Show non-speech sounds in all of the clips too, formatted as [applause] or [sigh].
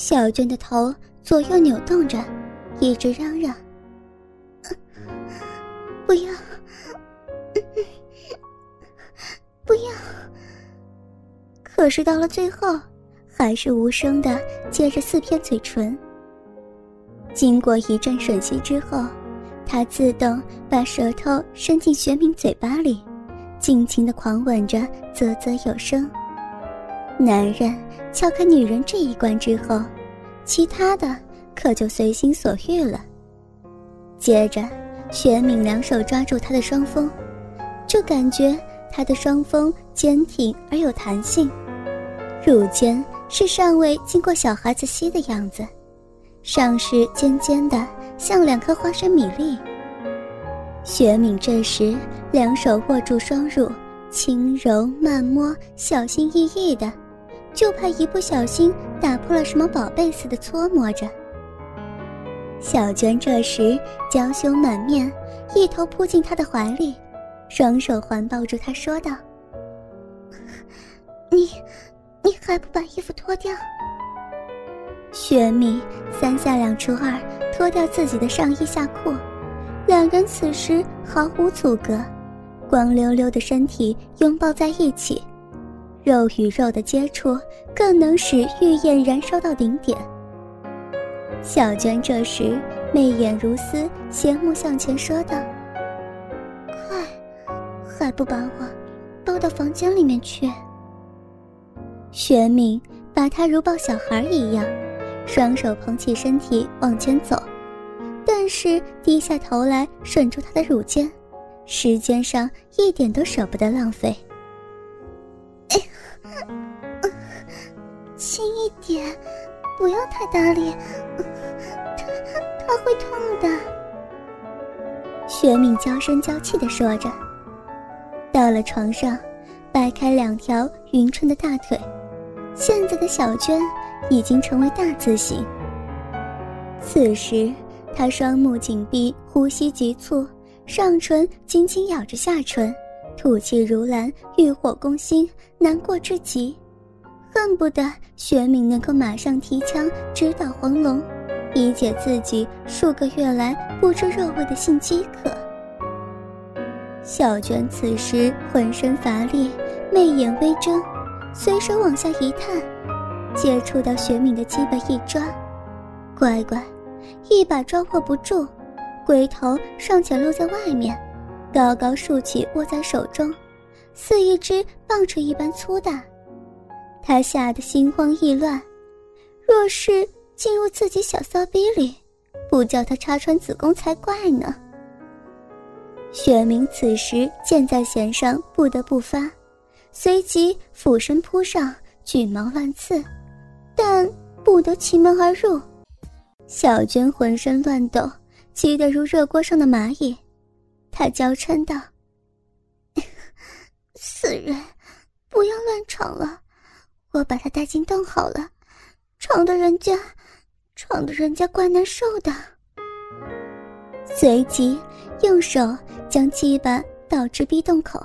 小娟的头左右扭动着，一直嚷嚷：“ [laughs] 不要，不要！”可是到了最后，还是无声的接着四片嘴唇。经过一阵吮吸之后，他自动把舌头伸进雪敏嘴巴里，尽情的狂吻着，啧啧有声。男人撬开女人这一关之后，其他的可就随心所欲了。接着，雪敏两手抓住他的双峰，就感觉他的双峰坚挺而有弹性，乳尖是尚未经过小孩子吸的样子，上是尖尖的，像两颗花生米粒。雪敏这时两手握住双乳，轻柔慢摸，小心翼翼的。就怕一不小心打破了什么宝贝似的搓磨着。小娟这时娇羞满面，一头扑进他的怀里，双手环抱住他，说道：“你，你还不把衣服脱掉？”雪米三下两除二脱掉自己的上衣下裤，两人此时毫无阻隔，光溜溜的身体拥抱在一起。肉与肉的接触更能使玉焰燃烧到顶点。小娟这时媚眼如丝，斜目向前说道：“快，还不把我抱到房间里面去？”玄敏把她如抱小孩一样，双手捧起身体往前走，但是低下头来吮住她的乳尖，时间上一点都舍不得浪费。[laughs] 轻一点，不要太大力，他他会痛的。雪敏娇声娇气的说着，到了床上，掰开两条匀称的大腿，现在的小娟已经成为大字形。此时，她双目紧闭，呼吸急促，上唇紧紧咬着下唇，吐气如兰，欲火攻心，难过至极。恨不得雪敏能够马上提枪直捣黄龙，以解自己数个月来不知肉味的性饥渴。小娟此时浑身乏力，媚眼微睁，随手往下一探，接触到雪敏的鸡巴一抓，乖乖，一把抓握不住，龟头尚且露在外面，高高竖起握在手中，似一只棒槌一般粗大。他吓得心慌意乱，若是进入自己小骚逼里，不叫他插穿子宫才怪呢。雪明此时箭在弦上，不得不发，随即俯身扑上，举矛乱刺，但不得其门而入。小娟浑身乱抖，急得如热锅上的蚂蚁，他娇嗔道：“死人，不要乱闯了。”我把他带进洞好了，闯的人家，闯的人家怪难受的。随即用手将鸡巴倒至逼洞口，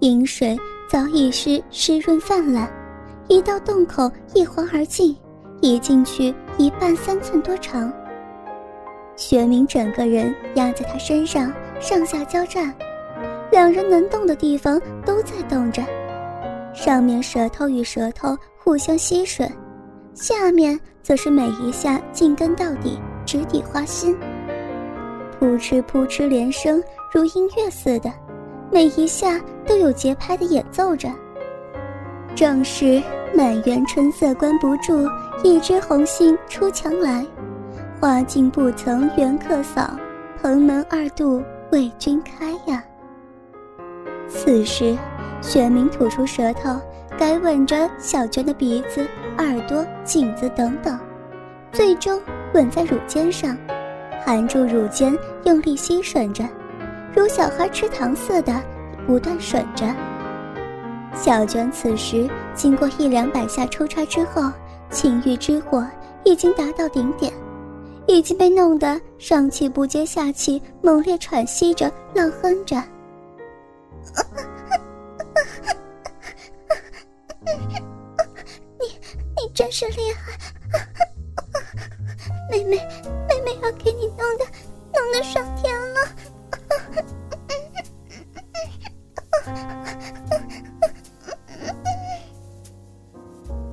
饮水早已是湿润泛滥，一到洞口一晃而进，已进去一半三寸多长。玄明整个人压在他身上，上下交战，两人能动的地方都在动着。上面舌头与舌头互相吸吮，下面则是每一下进根到底，直抵花心。扑哧扑哧连声，如音乐似的，每一下都有节拍的演奏着。正是满园春色关不住，一枝红杏出墙来。花径不曾缘客扫，蓬门二度为君开呀。此时。玄明吐出舌头，该吻着小娟的鼻子、耳朵、颈子等等，最终吻在乳尖上，含住乳尖，用力吸吮着，如小孩吃糖似的，不断吮着。小娟此时经过一两百下抽插之后，情欲之火已经达到顶点，已经被弄得上气不接下气，猛烈喘息着，浪哼着。你，你真是厉害！妹，妹妹妹要给你弄的，弄得上天了。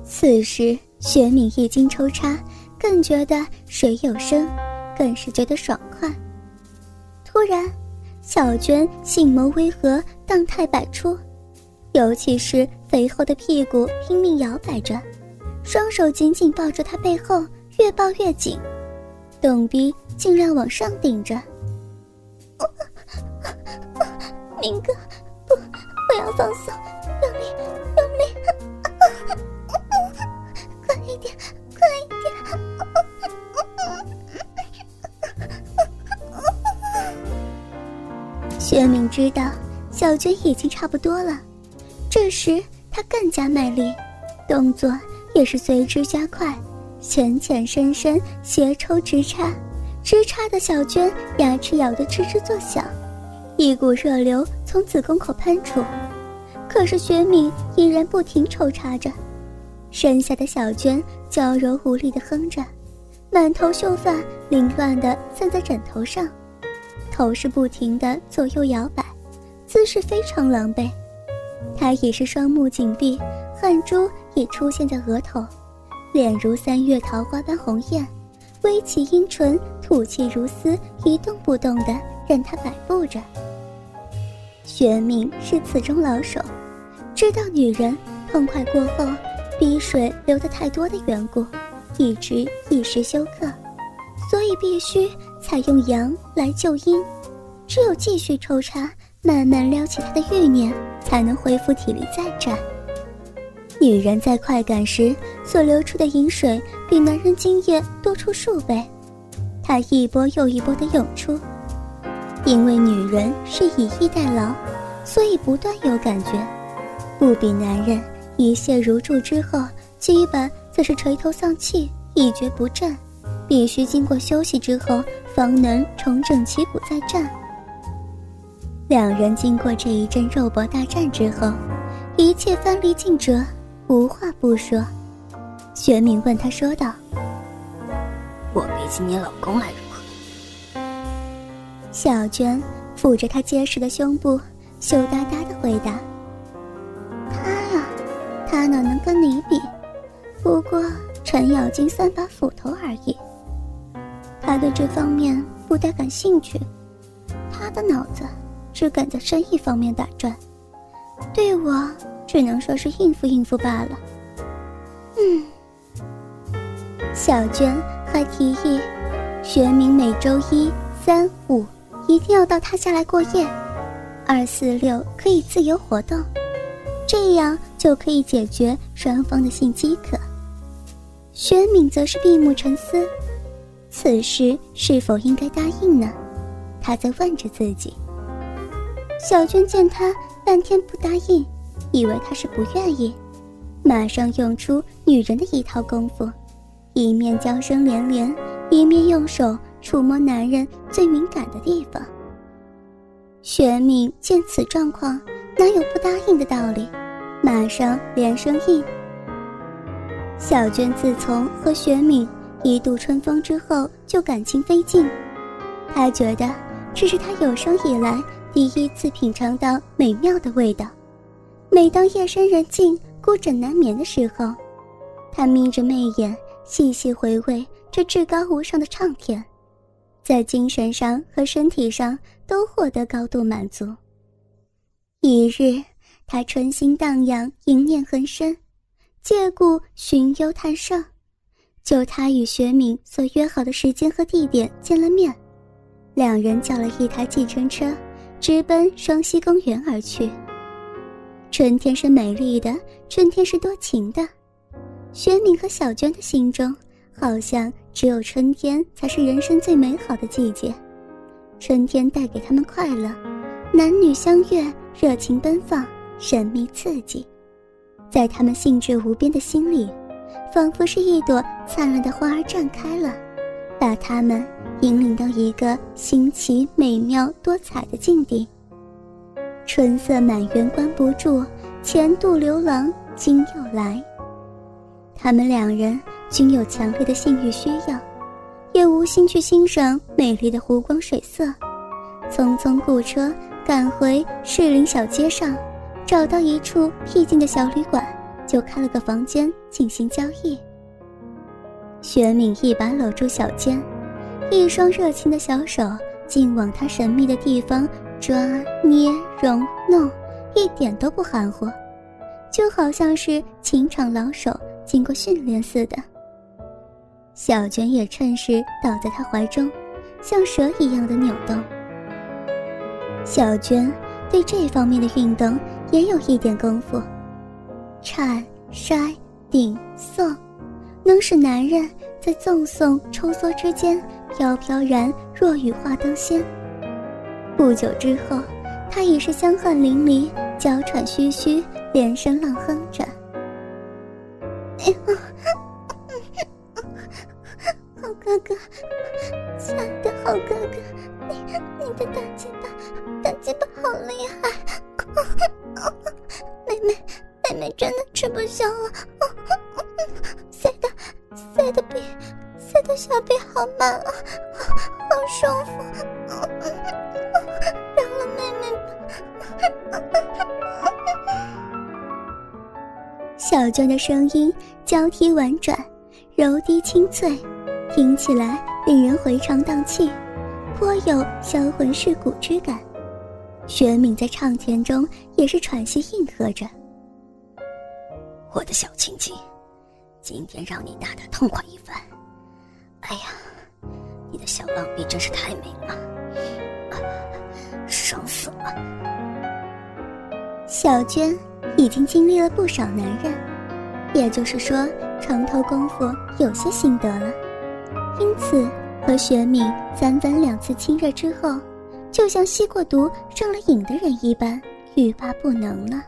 此时，雪敏一经抽插，更觉得水有声，更是觉得爽快。突然，小娟性眸微合，荡态百出，尤其是肥厚的屁股拼命摇摆着，双手紧紧抱住他背后，越抱越紧，洞鼻尽量往上顶着。[laughs] 明哥，不，不要放松，知道小娟已经差不多了，这时他更加卖力，动作也是随之加快，浅浅深深，斜抽直插，直插的小娟牙齿咬得吱吱作响。一股热流从子宫口喷出，可是雪敏依然不停抽插着，身下的小娟娇柔无力地哼着，满头秀发凌乱地散在枕头上，头是不停地左右摇摆，姿势非常狼狈。他已是双目紧闭，汗珠也出现在额头，脸如三月桃花般红艳，微起阴唇，吐气如丝，一动不动地任他摆布着。玄敏是此中老手，知道女人痛快过后，鼻水流得太多的缘故，一直一时休克，所以必须采用阳来救阴，只有继续抽插，慢慢撩起他的欲念，才能恢复体力再战。女人在快感时所流出的饮水，比男人精液多出数倍，她一波又一波的涌出。因为女人是以逸待劳，所以不断有感觉，不比男人一泻如注之后，基本则是垂头丧气，一蹶不振，必须经过休息之后，方能重整旗鼓再战。两人经过这一阵肉搏大战之后，一切翻离尽折，无话不说。玄敏问他说道：“我比起你老公来如何。”小娟抚着他结实的胸部，羞答答的回答：“他啊，他哪能跟你比？不过程咬金三把斧头而已。他对这方面不太感兴趣，他的脑子只敢在生意方面打转，对我只能说是应付应付罢了。”嗯，小娟还提议，学明每周一、三、五。一定要到他家来过夜，二四六可以自由活动，这样就可以解决双方的性饥渴。玄敏则是闭目沉思，此时是否应该答应呢？他在问着自己。小娟见他半天不答应，以为他是不愿意，马上用出女人的一套功夫，一面娇声连连，一面用手。触摸男人最敏感的地方。玄敏见此状况，哪有不答应的道理？马上连声应。小娟自从和玄敏一度春风之后，就感情飞尽。他觉得这是他有生以来第一次品尝到美妙的味道。每当夜深人静、孤枕难眠的时候，他眯着媚眼，细细回味这至高无上的畅甜。在精神上和身体上都获得高度满足。一日，他春心荡漾，淫念横生，借故寻幽探胜，就他与学敏所约好的时间和地点见了面，两人叫了一台计程车，直奔双溪公园而去。春天是美丽的，春天是多情的，学敏和小娟的心中。好像只有春天才是人生最美好的季节，春天带给他们快乐，男女相悦，热情奔放，神秘刺激，在他们兴致无边的心里，仿佛是一朵灿烂的花儿绽开了，把他们引领到一个新奇、美妙、多彩的境地。春色满园关不住，前度刘郎今又来。他们两人。均有强烈的性欲需要，也无心去欣赏美丽的湖光水色，匆匆雇车赶回士林小街上，找到一处僻静的小旅馆，就开了个房间进行交易。雪敏一把搂住小娟，一双热情的小手竟往她神秘的地方抓捏揉弄，一点都不含糊，就好像是情场老手经过训练似的。小娟也趁势倒在他怀中，像蛇一样的扭动。小娟对这方面的运动也有一点功夫，颤、筛、顶、送，能使男人在纵送、抽缩之间飘飘然若雨化灯仙。不久之后，他已是香汗淋漓、娇喘吁吁，连声浪哼着。好哥哥，亲爱的好哥哥，你你的大鸡巴，大鸡巴好厉害！[laughs] 妹妹，妹真的吃不消了，塞的塞的比塞的小臂好满啊，好舒服，饶了妹妹吧！小娟的声音交替婉转，柔低清脆。听起来令人回肠荡气，颇有销魂蚀骨之感。玄敏在唱前中也是喘息应和着：“我的小青青，今天让你打的痛快一番。哎呀，你的小浪逼真是太美了，爽死了。”小娟已经经历了不少男人，也就是说，床头功夫有些心得了。因此，和雪敏三番两次亲热之后，就像吸过毒、上了瘾的人一般，欲罢不能了。